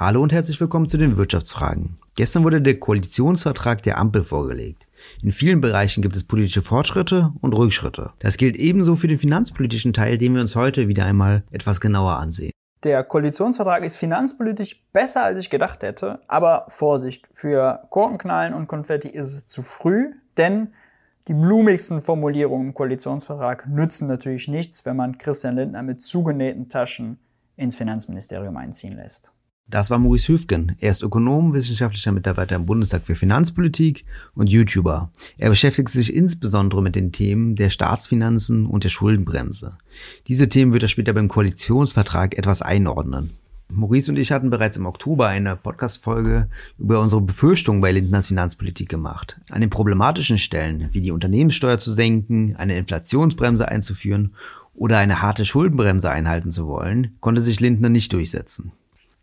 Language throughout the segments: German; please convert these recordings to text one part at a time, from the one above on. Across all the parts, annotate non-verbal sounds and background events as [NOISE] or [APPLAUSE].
Hallo und herzlich willkommen zu den Wirtschaftsfragen. Gestern wurde der Koalitionsvertrag der Ampel vorgelegt. In vielen Bereichen gibt es politische Fortschritte und Rückschritte. Das gilt ebenso für den finanzpolitischen Teil, den wir uns heute wieder einmal etwas genauer ansehen. Der Koalitionsvertrag ist finanzpolitisch besser, als ich gedacht hätte. Aber Vorsicht, für Korkenknallen und Konfetti ist es zu früh, denn die blumigsten Formulierungen im Koalitionsvertrag nützen natürlich nichts, wenn man Christian Lindner mit zugenähten Taschen ins Finanzministerium einziehen lässt. Das war Maurice Hüfgen. Er ist Ökonom, wissenschaftlicher Mitarbeiter im Bundestag für Finanzpolitik und YouTuber. Er beschäftigt sich insbesondere mit den Themen der Staatsfinanzen und der Schuldenbremse. Diese Themen wird er später beim Koalitionsvertrag etwas einordnen. Maurice und ich hatten bereits im Oktober eine Podcast-Folge über unsere Befürchtungen bei Lindners Finanzpolitik gemacht. An den problematischen Stellen, wie die Unternehmenssteuer zu senken, eine Inflationsbremse einzuführen oder eine harte Schuldenbremse einhalten zu wollen, konnte sich Lindner nicht durchsetzen.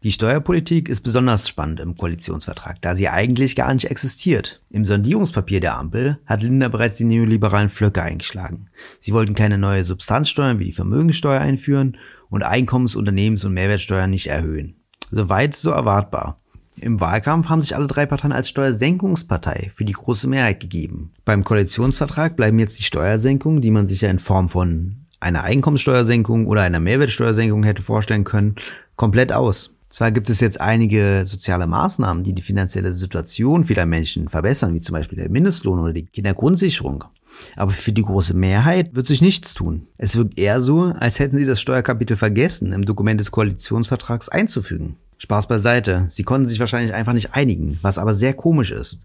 Die Steuerpolitik ist besonders spannend im Koalitionsvertrag, da sie eigentlich gar nicht existiert. Im Sondierungspapier der Ampel hat Lindner bereits die neoliberalen Flöcke eingeschlagen. Sie wollten keine neue Substanzsteuern wie die Vermögensteuer einführen und Einkommens-, Unternehmens- und Mehrwertsteuern nicht erhöhen. Soweit so erwartbar. Im Wahlkampf haben sich alle drei Parteien als Steuersenkungspartei für die große Mehrheit gegeben. Beim Koalitionsvertrag bleiben jetzt die Steuersenkungen, die man sich ja in Form von einer Einkommenssteuersenkung oder einer Mehrwertsteuersenkung hätte vorstellen können, komplett aus. Zwar gibt es jetzt einige soziale Maßnahmen, die die finanzielle Situation vieler Menschen verbessern, wie zum Beispiel der Mindestlohn oder die Kindergrundsicherung. Aber für die große Mehrheit wird sich nichts tun. Es wirkt eher so, als hätten sie das Steuerkapitel vergessen, im Dokument des Koalitionsvertrags einzufügen. Spaß beiseite, sie konnten sich wahrscheinlich einfach nicht einigen, was aber sehr komisch ist.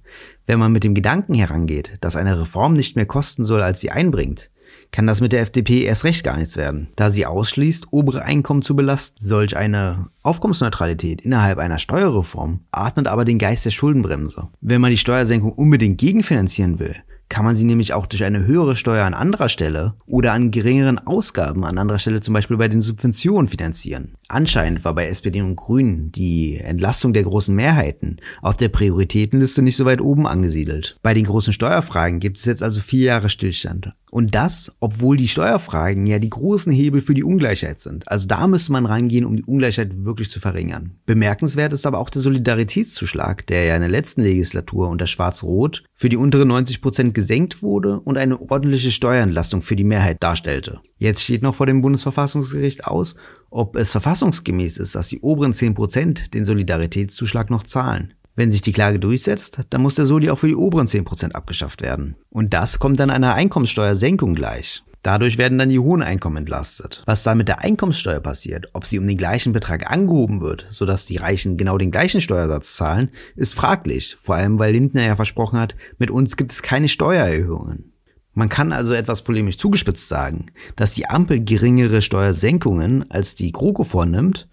Wenn man mit dem Gedanken herangeht, dass eine Reform nicht mehr kosten soll, als sie einbringt, kann das mit der FDP erst recht gar nichts werden, da sie ausschließt, obere Einkommen zu belasten. Solch eine Aufkommensneutralität innerhalb einer Steuerreform atmet aber den Geist der Schuldenbremse. Wenn man die Steuersenkung unbedingt gegenfinanzieren will, kann man sie nämlich auch durch eine höhere Steuer an anderer Stelle oder an geringeren Ausgaben an anderer Stelle zum Beispiel bei den Subventionen finanzieren. Anscheinend war bei SPD und Grünen die Entlastung der großen Mehrheiten auf der Prioritätenliste nicht so weit oben angesiedelt. Bei den großen Steuerfragen gibt es jetzt also vier Jahre Stillstand. Und das, obwohl die Steuerfragen ja die großen Hebel für die Ungleichheit sind. Also da müsste man rangehen, um die Ungleichheit wirklich zu verringern. Bemerkenswert ist aber auch der Solidaritätszuschlag, der ja in der letzten Legislatur unter Schwarz-Rot für die untere 90 Prozent gesenkt wurde und eine ordentliche Steuerentlastung für die Mehrheit darstellte. Jetzt steht noch vor dem Bundesverfassungsgericht aus, ob es verfassungsgemäß ist, dass die oberen 10 Prozent den Solidaritätszuschlag noch zahlen. Wenn sich die Klage durchsetzt, dann muss der Soli auch für die oberen 10% abgeschafft werden. Und das kommt dann einer Einkommenssteuersenkung gleich. Dadurch werden dann die hohen Einkommen entlastet. Was da mit der Einkommenssteuer passiert, ob sie um den gleichen Betrag angehoben wird, sodass die Reichen genau den gleichen Steuersatz zahlen, ist fraglich. Vor allem, weil Lindner ja versprochen hat, mit uns gibt es keine Steuererhöhungen. Man kann also etwas polemisch zugespitzt sagen, dass die Ampel geringere Steuersenkungen als die GroKo vornimmt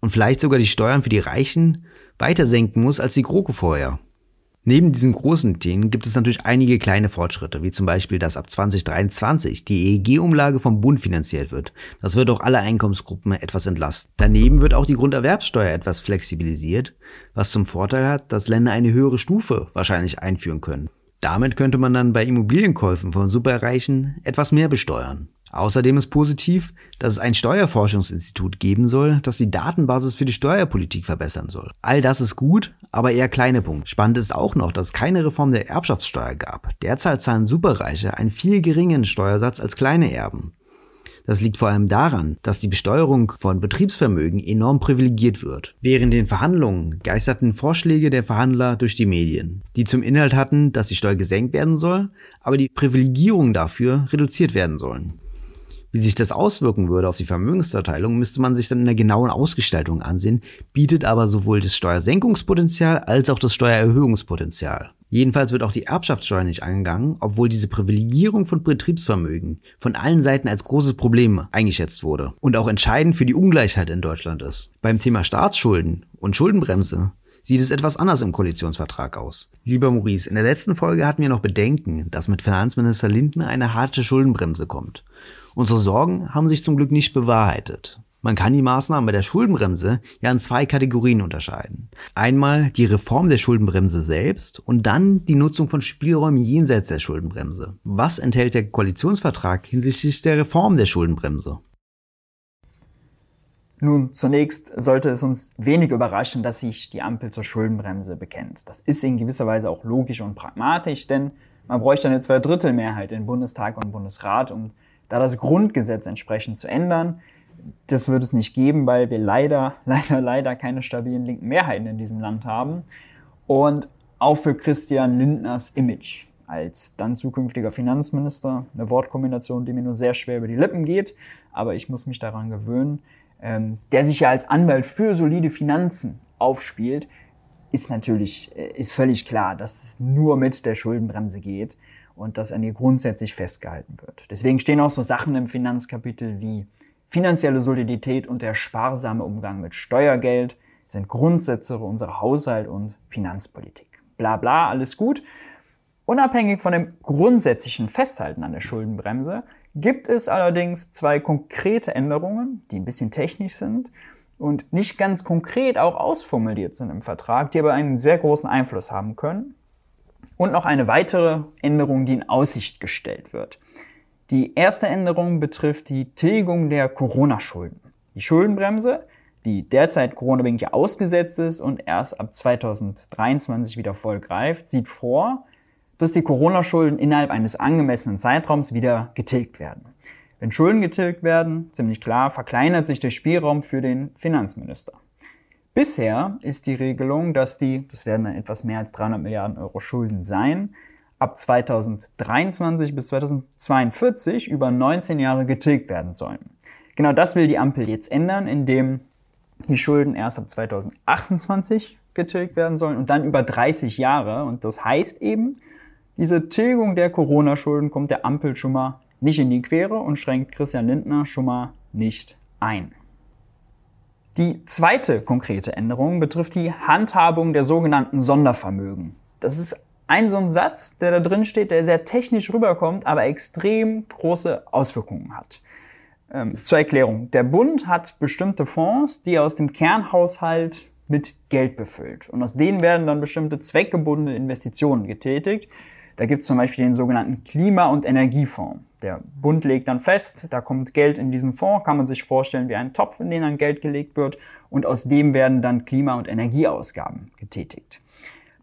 und vielleicht sogar die Steuern für die Reichen weiter senken muss als die GroKo vorher. Neben diesen großen Themen gibt es natürlich einige kleine Fortschritte, wie zum Beispiel, dass ab 2023 die EEG-Umlage vom Bund finanziert wird. Das wird auch alle Einkommensgruppen etwas entlasten. Daneben wird auch die Grunderwerbssteuer etwas flexibilisiert, was zum Vorteil hat, dass Länder eine höhere Stufe wahrscheinlich einführen können. Damit könnte man dann bei Immobilienkäufen von Superreichen etwas mehr besteuern. Außerdem ist positiv, dass es ein Steuerforschungsinstitut geben soll, das die Datenbasis für die Steuerpolitik verbessern soll. All das ist gut, aber eher kleine Punkte. Spannend ist auch noch, dass es keine Reform der Erbschaftssteuer gab. Derzeit zahlen Superreiche einen viel geringeren Steuersatz als kleine Erben. Das liegt vor allem daran, dass die Besteuerung von Betriebsvermögen enorm privilegiert wird. Während den Verhandlungen geisterten Vorschläge der Verhandler durch die Medien, die zum Inhalt hatten, dass die Steuer gesenkt werden soll, aber die Privilegierungen dafür reduziert werden sollen. Wie sich das auswirken würde auf die Vermögensverteilung, müsste man sich dann in der genauen Ausgestaltung ansehen, bietet aber sowohl das Steuersenkungspotenzial als auch das Steuererhöhungspotenzial. Jedenfalls wird auch die Erbschaftssteuer nicht angegangen, obwohl diese Privilegierung von Betriebsvermögen von allen Seiten als großes Problem eingeschätzt wurde und auch entscheidend für die Ungleichheit in Deutschland ist. Beim Thema Staatsschulden und Schuldenbremse sieht es etwas anders im Koalitionsvertrag aus. Lieber Maurice, in der letzten Folge hatten wir noch Bedenken, dass mit Finanzminister Lindner eine harte Schuldenbremse kommt. Unsere Sorgen haben sich zum Glück nicht bewahrheitet. Man kann die Maßnahmen bei der Schuldenbremse ja in zwei Kategorien unterscheiden. Einmal die Reform der Schuldenbremse selbst und dann die Nutzung von Spielräumen jenseits der Schuldenbremse. Was enthält der Koalitionsvertrag hinsichtlich der Reform der Schuldenbremse? Nun, zunächst sollte es uns wenig überraschen, dass sich die Ampel zur Schuldenbremse bekennt. Das ist in gewisser Weise auch logisch und pragmatisch, denn man bräuchte eine Zweidrittelmehrheit in Bundestag und Bundesrat, um da das Grundgesetz entsprechend zu ändern. Das wird es nicht geben, weil wir leider, [LAUGHS] leider, leider keine stabilen linken Mehrheiten in diesem Land haben. Und auch für Christian Lindners Image als dann zukünftiger Finanzminister. Eine Wortkombination, die mir nur sehr schwer über die Lippen geht, aber ich muss mich daran gewöhnen. Ähm, der sich ja als Anwalt für solide Finanzen aufspielt, ist natürlich, äh, ist völlig klar, dass es nur mit der Schuldenbremse geht und dass an ihr grundsätzlich festgehalten wird. Deswegen stehen auch so Sachen im Finanzkapitel wie finanzielle Solidität und der sparsame Umgang mit Steuergeld sind Grundsätze unserer Haushalt- und Finanzpolitik. Bla bla, alles gut. Unabhängig von dem grundsätzlichen Festhalten an der Schuldenbremse gibt es allerdings zwei konkrete Änderungen, die ein bisschen technisch sind und nicht ganz konkret auch ausformuliert sind im Vertrag, die aber einen sehr großen Einfluss haben können. Und noch eine weitere Änderung, die in Aussicht gestellt wird. Die erste Änderung betrifft die Tilgung der Corona-Schulden. Die Schuldenbremse, die derzeit Corona-bedingt ausgesetzt ist und erst ab 2023 wieder voll greift, sieht vor, dass die Corona-Schulden innerhalb eines angemessenen Zeitraums wieder getilgt werden. Wenn Schulden getilgt werden, ziemlich klar, verkleinert sich der Spielraum für den Finanzminister. Bisher ist die Regelung, dass die, das werden dann etwas mehr als 300 Milliarden Euro Schulden sein, ab 2023 bis 2042 über 19 Jahre getilgt werden sollen. Genau das will die Ampel jetzt ändern, indem die Schulden erst ab 2028 getilgt werden sollen und dann über 30 Jahre. Und das heißt eben, diese Tilgung der Corona-Schulden kommt der Ampel schon mal nicht in die Quere und schränkt Christian Lindner schon mal nicht ein. Die zweite konkrete Änderung betrifft die Handhabung der sogenannten Sondervermögen. Das ist ein so ein Satz, der da drin steht, der sehr technisch rüberkommt, aber extrem große Auswirkungen hat. Ähm, zur Erklärung. Der Bund hat bestimmte Fonds, die er aus dem Kernhaushalt mit Geld befüllt. Und aus denen werden dann bestimmte zweckgebundene Investitionen getätigt, da gibt es zum Beispiel den sogenannten Klima- und Energiefonds. Der Bund legt dann fest, da kommt Geld in diesen Fonds, kann man sich vorstellen wie ein Topf, in den dann Geld gelegt wird und aus dem werden dann Klima- und Energieausgaben getätigt.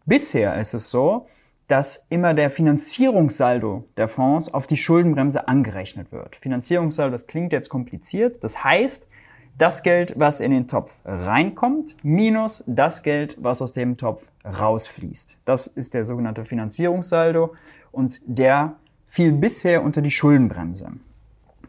Bisher ist es so, dass immer der Finanzierungssaldo der Fonds auf die Schuldenbremse angerechnet wird. Finanzierungssaldo, das klingt jetzt kompliziert. Das heißt, das Geld, was in den Topf reinkommt, minus das Geld, was aus dem Topf rausfließt. Das ist der sogenannte Finanzierungssaldo und der fiel bisher unter die Schuldenbremse.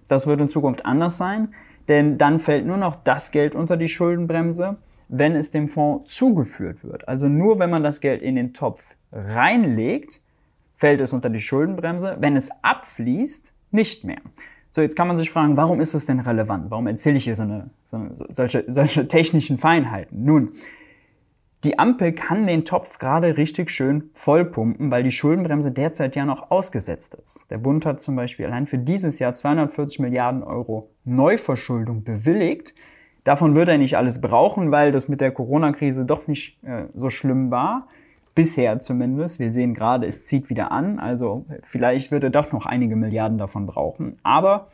Das wird in Zukunft anders sein, denn dann fällt nur noch das Geld unter die Schuldenbremse, wenn es dem Fonds zugeführt wird. Also nur wenn man das Geld in den Topf reinlegt, fällt es unter die Schuldenbremse. Wenn es abfließt, nicht mehr. So, jetzt kann man sich fragen, warum ist das denn relevant? Warum erzähle ich hier so eine, so eine, solche, solche technischen Feinheiten? Nun, die Ampel kann den Topf gerade richtig schön vollpumpen, weil die Schuldenbremse derzeit ja noch ausgesetzt ist. Der Bund hat zum Beispiel allein für dieses Jahr 240 Milliarden Euro Neuverschuldung bewilligt. Davon wird er nicht alles brauchen, weil das mit der Corona-Krise doch nicht äh, so schlimm war. Bisher zumindest. Wir sehen gerade, es zieht wieder an. Also vielleicht wird er doch noch einige Milliarden davon brauchen. Aber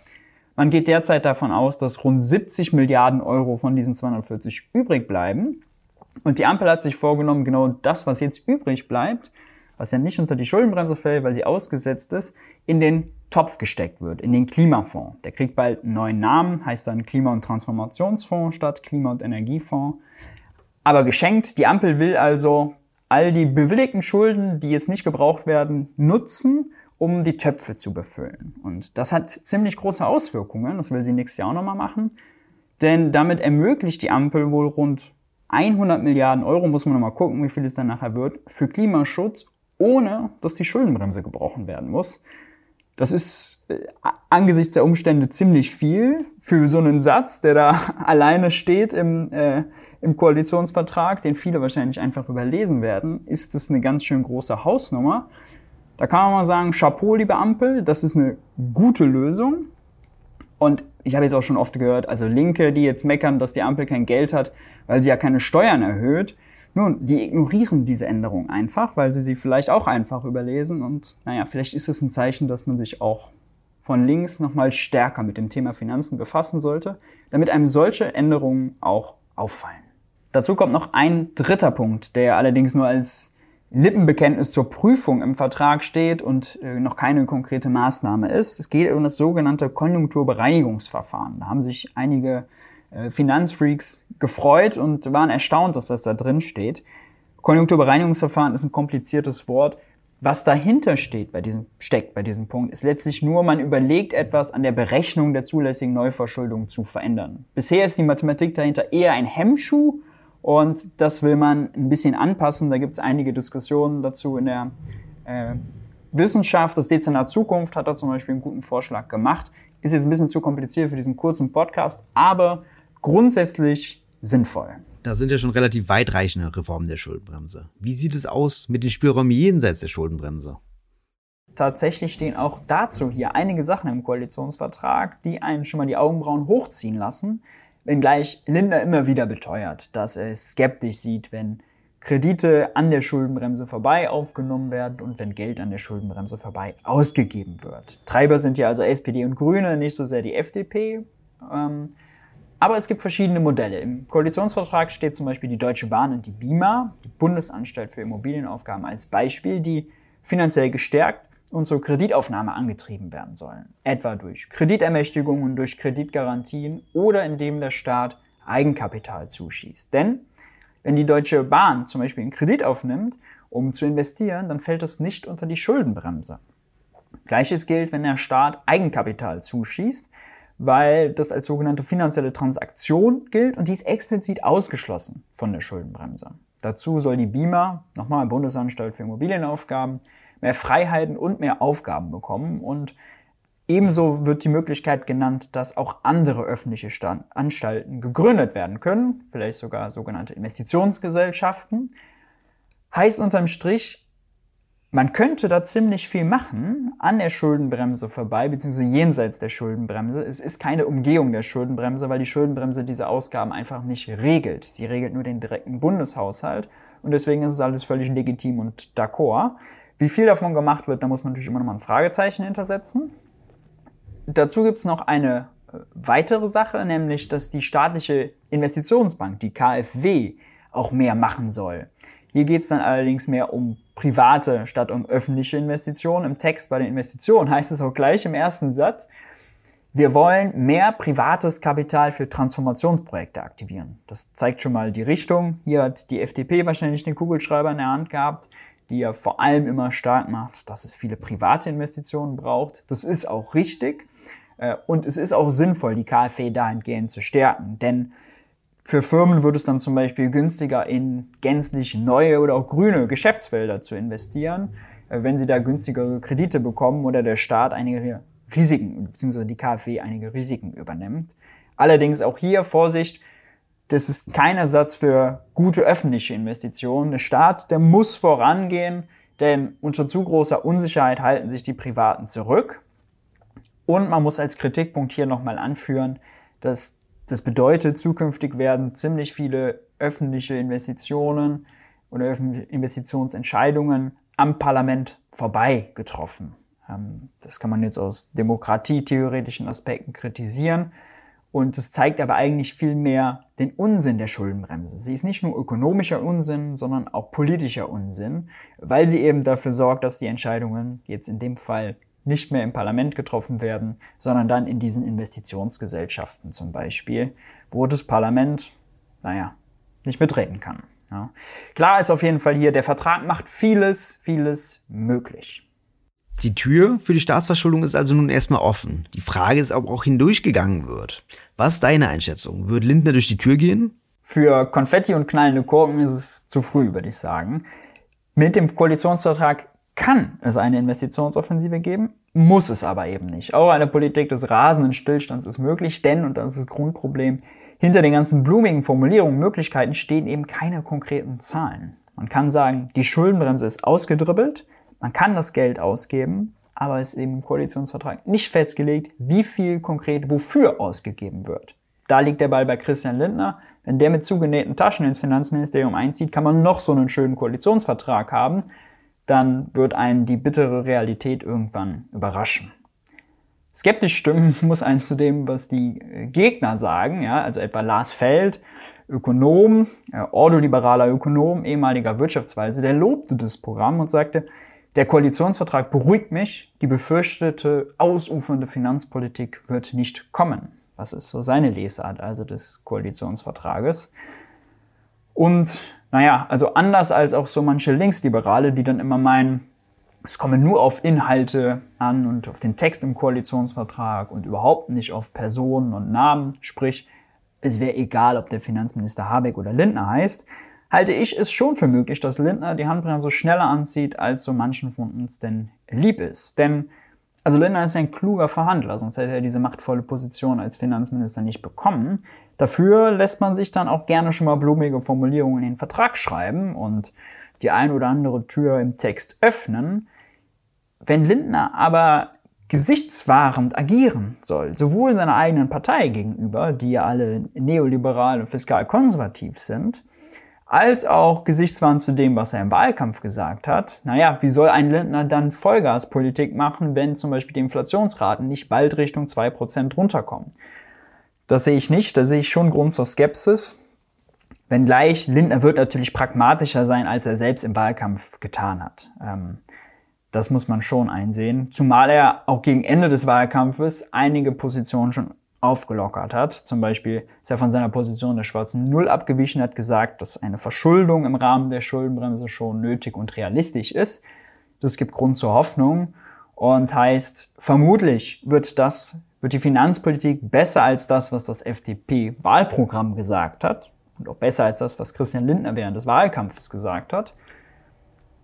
man geht derzeit davon aus, dass rund 70 Milliarden Euro von diesen 240 übrig bleiben. Und die Ampel hat sich vorgenommen, genau das, was jetzt übrig bleibt, was ja nicht unter die Schuldenbremse fällt, weil sie ausgesetzt ist, in den Topf gesteckt wird, in den Klimafonds. Der kriegt bald einen neuen Namen, heißt dann Klima- und Transformationsfonds statt Klima- und Energiefonds. Aber geschenkt, die Ampel will also all die bewilligten Schulden, die jetzt nicht gebraucht werden, nutzen, um die Töpfe zu befüllen. Und das hat ziemlich große Auswirkungen. Das will sie nächstes Jahr auch nochmal machen. Denn damit ermöglicht die Ampel wohl rund 100 Milliarden Euro, muss man nochmal gucken, wie viel es dann nachher wird, für Klimaschutz, ohne dass die Schuldenbremse gebrochen werden muss. Das ist äh, angesichts der Umstände ziemlich viel für so einen Satz, der da [LAUGHS] alleine steht im, äh, im Koalitionsvertrag, den viele wahrscheinlich einfach überlesen werden, ist es eine ganz schön große Hausnummer. Da kann man mal sagen, Chapeau, liebe Ampel, das ist eine gute Lösung. Und ich habe jetzt auch schon oft gehört, also Linke, die jetzt meckern, dass die Ampel kein Geld hat, weil sie ja keine Steuern erhöht. Nun, die ignorieren diese Änderung einfach, weil sie sie vielleicht auch einfach überlesen. Und naja, vielleicht ist es ein Zeichen, dass man sich auch von links nochmal stärker mit dem Thema Finanzen befassen sollte, damit einem solche Änderungen auch auffallen. Dazu kommt noch ein dritter Punkt, der allerdings nur als Lippenbekenntnis zur Prüfung im Vertrag steht und äh, noch keine konkrete Maßnahme ist. Es geht um das sogenannte Konjunkturbereinigungsverfahren. Da haben sich einige Finanzfreaks gefreut und waren erstaunt, dass das da drin steht. Konjunkturbereinigungsverfahren ist ein kompliziertes Wort. Was dahinter steht bei diesem, steckt bei diesem Punkt, ist letztlich nur, man überlegt etwas an der Berechnung der zulässigen Neuverschuldung zu verändern. Bisher ist die Mathematik dahinter eher ein Hemmschuh und das will man ein bisschen anpassen. Da gibt es einige Diskussionen dazu in der äh, Wissenschaft. Das Dezernat Zukunft hat da zum Beispiel einen guten Vorschlag gemacht. Ist jetzt ein bisschen zu kompliziert für diesen kurzen Podcast, aber grundsätzlich sinnvoll. Da sind ja schon relativ weitreichende Reformen der Schuldenbremse. Wie sieht es aus mit den Spielräumen jenseits der Schuldenbremse? Tatsächlich stehen auch dazu hier einige Sachen im Koalitionsvertrag, die einen schon mal die Augenbrauen hochziehen lassen, wenngleich Lindner immer wieder beteuert, dass er es skeptisch sieht, wenn Kredite an der Schuldenbremse vorbei aufgenommen werden und wenn Geld an der Schuldenbremse vorbei ausgegeben wird. Treiber sind ja also SPD und Grüne, nicht so sehr die FDP. Ähm, aber es gibt verschiedene Modelle. Im Koalitionsvertrag steht zum Beispiel die Deutsche Bahn und die BIMA, die Bundesanstalt für Immobilienaufgaben, als Beispiel, die finanziell gestärkt und zur Kreditaufnahme angetrieben werden sollen. Etwa durch Kreditermächtigungen, durch Kreditgarantien oder indem der Staat Eigenkapital zuschießt. Denn wenn die Deutsche Bahn zum Beispiel einen Kredit aufnimmt, um zu investieren, dann fällt das nicht unter die Schuldenbremse. Gleiches gilt, wenn der Staat Eigenkapital zuschießt, weil das als sogenannte finanzielle Transaktion gilt und die ist explizit ausgeschlossen von der Schuldenbremse. Dazu soll die BIMA, nochmal Bundesanstalt für Immobilienaufgaben, mehr Freiheiten und mehr Aufgaben bekommen und ebenso wird die Möglichkeit genannt, dass auch andere öffentliche Stand Anstalten gegründet werden können, vielleicht sogar sogenannte Investitionsgesellschaften. Heißt unterm Strich, man könnte da ziemlich viel machen an der Schuldenbremse vorbei, beziehungsweise jenseits der Schuldenbremse. Es ist keine Umgehung der Schuldenbremse, weil die Schuldenbremse diese Ausgaben einfach nicht regelt. Sie regelt nur den direkten Bundeshaushalt und deswegen ist es alles völlig legitim und d'accord. Wie viel davon gemacht wird, da muss man natürlich immer noch mal ein Fragezeichen hintersetzen. Dazu gibt es noch eine äh, weitere Sache, nämlich dass die staatliche Investitionsbank, die KfW, auch mehr machen soll. Hier geht es dann allerdings mehr um private statt um öffentliche Investitionen. Im Text bei den Investitionen [LAUGHS] heißt es auch gleich im ersten Satz, wir wollen mehr privates Kapital für Transformationsprojekte aktivieren. Das zeigt schon mal die Richtung. Hier hat die FDP wahrscheinlich den Kugelschreiber in der Hand gehabt, die ja vor allem immer stark macht, dass es viele private Investitionen braucht. Das ist auch richtig. Äh, und es ist auch sinnvoll, die KfW dahingehend zu stärken. Denn für Firmen wird es dann zum Beispiel günstiger, in gänzlich neue oder auch grüne Geschäftsfelder zu investieren, äh, wenn sie da günstigere Kredite bekommen oder der Staat einige Risiken, beziehungsweise die KfW einige Risiken übernimmt. Allerdings auch hier Vorsicht, das ist kein Ersatz für gute öffentliche Investitionen. Der Staat, der muss vorangehen, denn unter zu großer Unsicherheit halten sich die Privaten zurück. Und man muss als Kritikpunkt hier nochmal anführen, dass das bedeutet, zukünftig werden ziemlich viele öffentliche Investitionen oder Investitionsentscheidungen am Parlament vorbei getroffen. Ähm, das kann man jetzt aus demokratietheoretischen Aspekten kritisieren. Und es zeigt aber eigentlich viel mehr den Unsinn der Schuldenbremse. Sie ist nicht nur ökonomischer Unsinn, sondern auch politischer Unsinn, weil sie eben dafür sorgt, dass die Entscheidungen jetzt in dem Fall nicht mehr im Parlament getroffen werden, sondern dann in diesen Investitionsgesellschaften zum Beispiel, wo das Parlament, naja, nicht mitreden kann. Ja. Klar ist auf jeden Fall hier, der Vertrag macht vieles, vieles möglich. Die Tür für die Staatsverschuldung ist also nun erstmal offen. Die Frage ist, ob auch hindurchgegangen wird. Was ist deine Einschätzung? Wird Lindner durch die Tür gehen? Für Konfetti und knallende Korken ist es zu früh, würde ich sagen. Mit dem Koalitionsvertrag kann es eine Investitionsoffensive geben, muss es aber eben nicht. Auch eine Politik des rasenden Stillstands ist möglich, denn, und das ist das Grundproblem, hinter den ganzen blumigen Formulierungen, Möglichkeiten stehen eben keine konkreten Zahlen. Man kann sagen, die Schuldenbremse ist ausgedribbelt, man kann das Geld ausgeben, aber es ist eben im Koalitionsvertrag nicht festgelegt, wie viel konkret wofür ausgegeben wird. Da liegt der Ball bei Christian Lindner. Wenn der mit zugenähten Taschen ins Finanzministerium einzieht, kann man noch so einen schönen Koalitionsvertrag haben dann wird einen die bittere Realität irgendwann überraschen. Skeptisch stimmen [LAUGHS] muss einen zu dem, was die äh, Gegner sagen, ja, also etwa Lars Feld, Ökonom, äh, ordoliberaler Ökonom, ehemaliger Wirtschaftsweise, der lobte das Programm und sagte, der Koalitionsvertrag beruhigt mich, die befürchtete ausufernde Finanzpolitik wird nicht kommen. Das ist so seine Lesart also des Koalitionsvertrages. Und naja, also anders als auch so manche Linksliberale, die dann immer meinen, es komme nur auf Inhalte an und auf den Text im Koalitionsvertrag und überhaupt nicht auf Personen und Namen, sprich, es wäre egal, ob der Finanzminister Habeck oder Lindner heißt, halte ich es schon für möglich, dass Lindner die Handbremse schneller anzieht, als so manchen von uns denn lieb ist. Denn also Lindner ist ein kluger Verhandler, sonst hätte er diese machtvolle Position als Finanzminister nicht bekommen. Dafür lässt man sich dann auch gerne schon mal blumige Formulierungen in den Vertrag schreiben und die ein oder andere Tür im Text öffnen. Wenn Lindner aber gesichtswahrend agieren soll, sowohl seiner eigenen Partei gegenüber, die ja alle neoliberal und fiskal konservativ sind, als auch gesichtswahrend zu dem, was er im Wahlkampf gesagt hat. Naja, wie soll ein Lindner dann Vollgaspolitik machen, wenn zum Beispiel die Inflationsraten nicht bald Richtung 2% runterkommen? Das sehe ich nicht, da sehe ich schon Grund zur Skepsis. Wenngleich Lindner wird natürlich pragmatischer sein, als er selbst im Wahlkampf getan hat. Ähm, das muss man schon einsehen. Zumal er auch gegen Ende des Wahlkampfes einige Positionen schon aufgelockert hat. Zum Beispiel ist er von seiner Position der schwarzen Null abgewichen, hat gesagt, dass eine Verschuldung im Rahmen der Schuldenbremse schon nötig und realistisch ist. Das gibt Grund zur Hoffnung und heißt, vermutlich wird das, wird die Finanzpolitik besser als das, was das FDP-Wahlprogramm gesagt hat und auch besser als das, was Christian Lindner während des Wahlkampfes gesagt hat.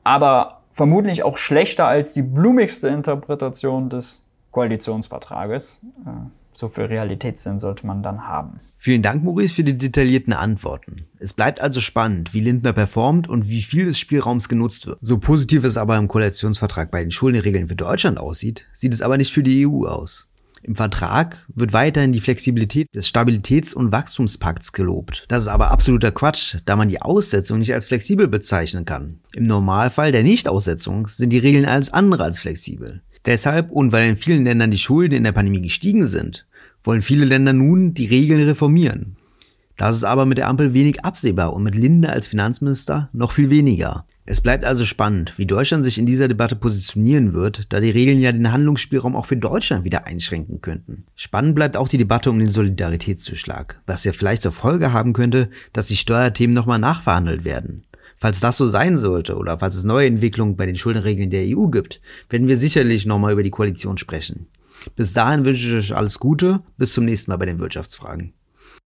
Aber vermutlich auch schlechter als die blumigste Interpretation des Koalitionsvertrages. Äh, so viel Realitätssinn sollte man dann haben. Vielen Dank, Maurice, für die detaillierten Antworten. Es bleibt also spannend, wie Lindner performt und wie viel des Spielraums genutzt wird. So positiv es aber im Koalitionsvertrag bei den Schuldenregeln für Deutschland aussieht, sieht es aber nicht für die EU aus. Im Vertrag wird weiterhin die Flexibilität des Stabilitäts- und Wachstumspakts gelobt. Das ist aber absoluter Quatsch, da man die Aussetzung nicht als flexibel bezeichnen kann. Im Normalfall der Nichtaussetzung sind die Regeln alles andere als flexibel. Deshalb und weil in vielen Ländern die Schulden in der Pandemie gestiegen sind, wollen viele Länder nun die Regeln reformieren. Das ist aber mit der Ampel wenig absehbar und mit Linde als Finanzminister noch viel weniger. Es bleibt also spannend, wie Deutschland sich in dieser Debatte positionieren wird, da die Regeln ja den Handlungsspielraum auch für Deutschland wieder einschränken könnten. Spannend bleibt auch die Debatte um den Solidaritätszuschlag, was ja vielleicht zur Folge haben könnte, dass die Steuerthemen nochmal nachverhandelt werden. Falls das so sein sollte oder falls es neue Entwicklungen bei den Schuldenregeln der EU gibt, werden wir sicherlich nochmal über die Koalition sprechen. Bis dahin wünsche ich euch alles Gute. Bis zum nächsten Mal bei den Wirtschaftsfragen.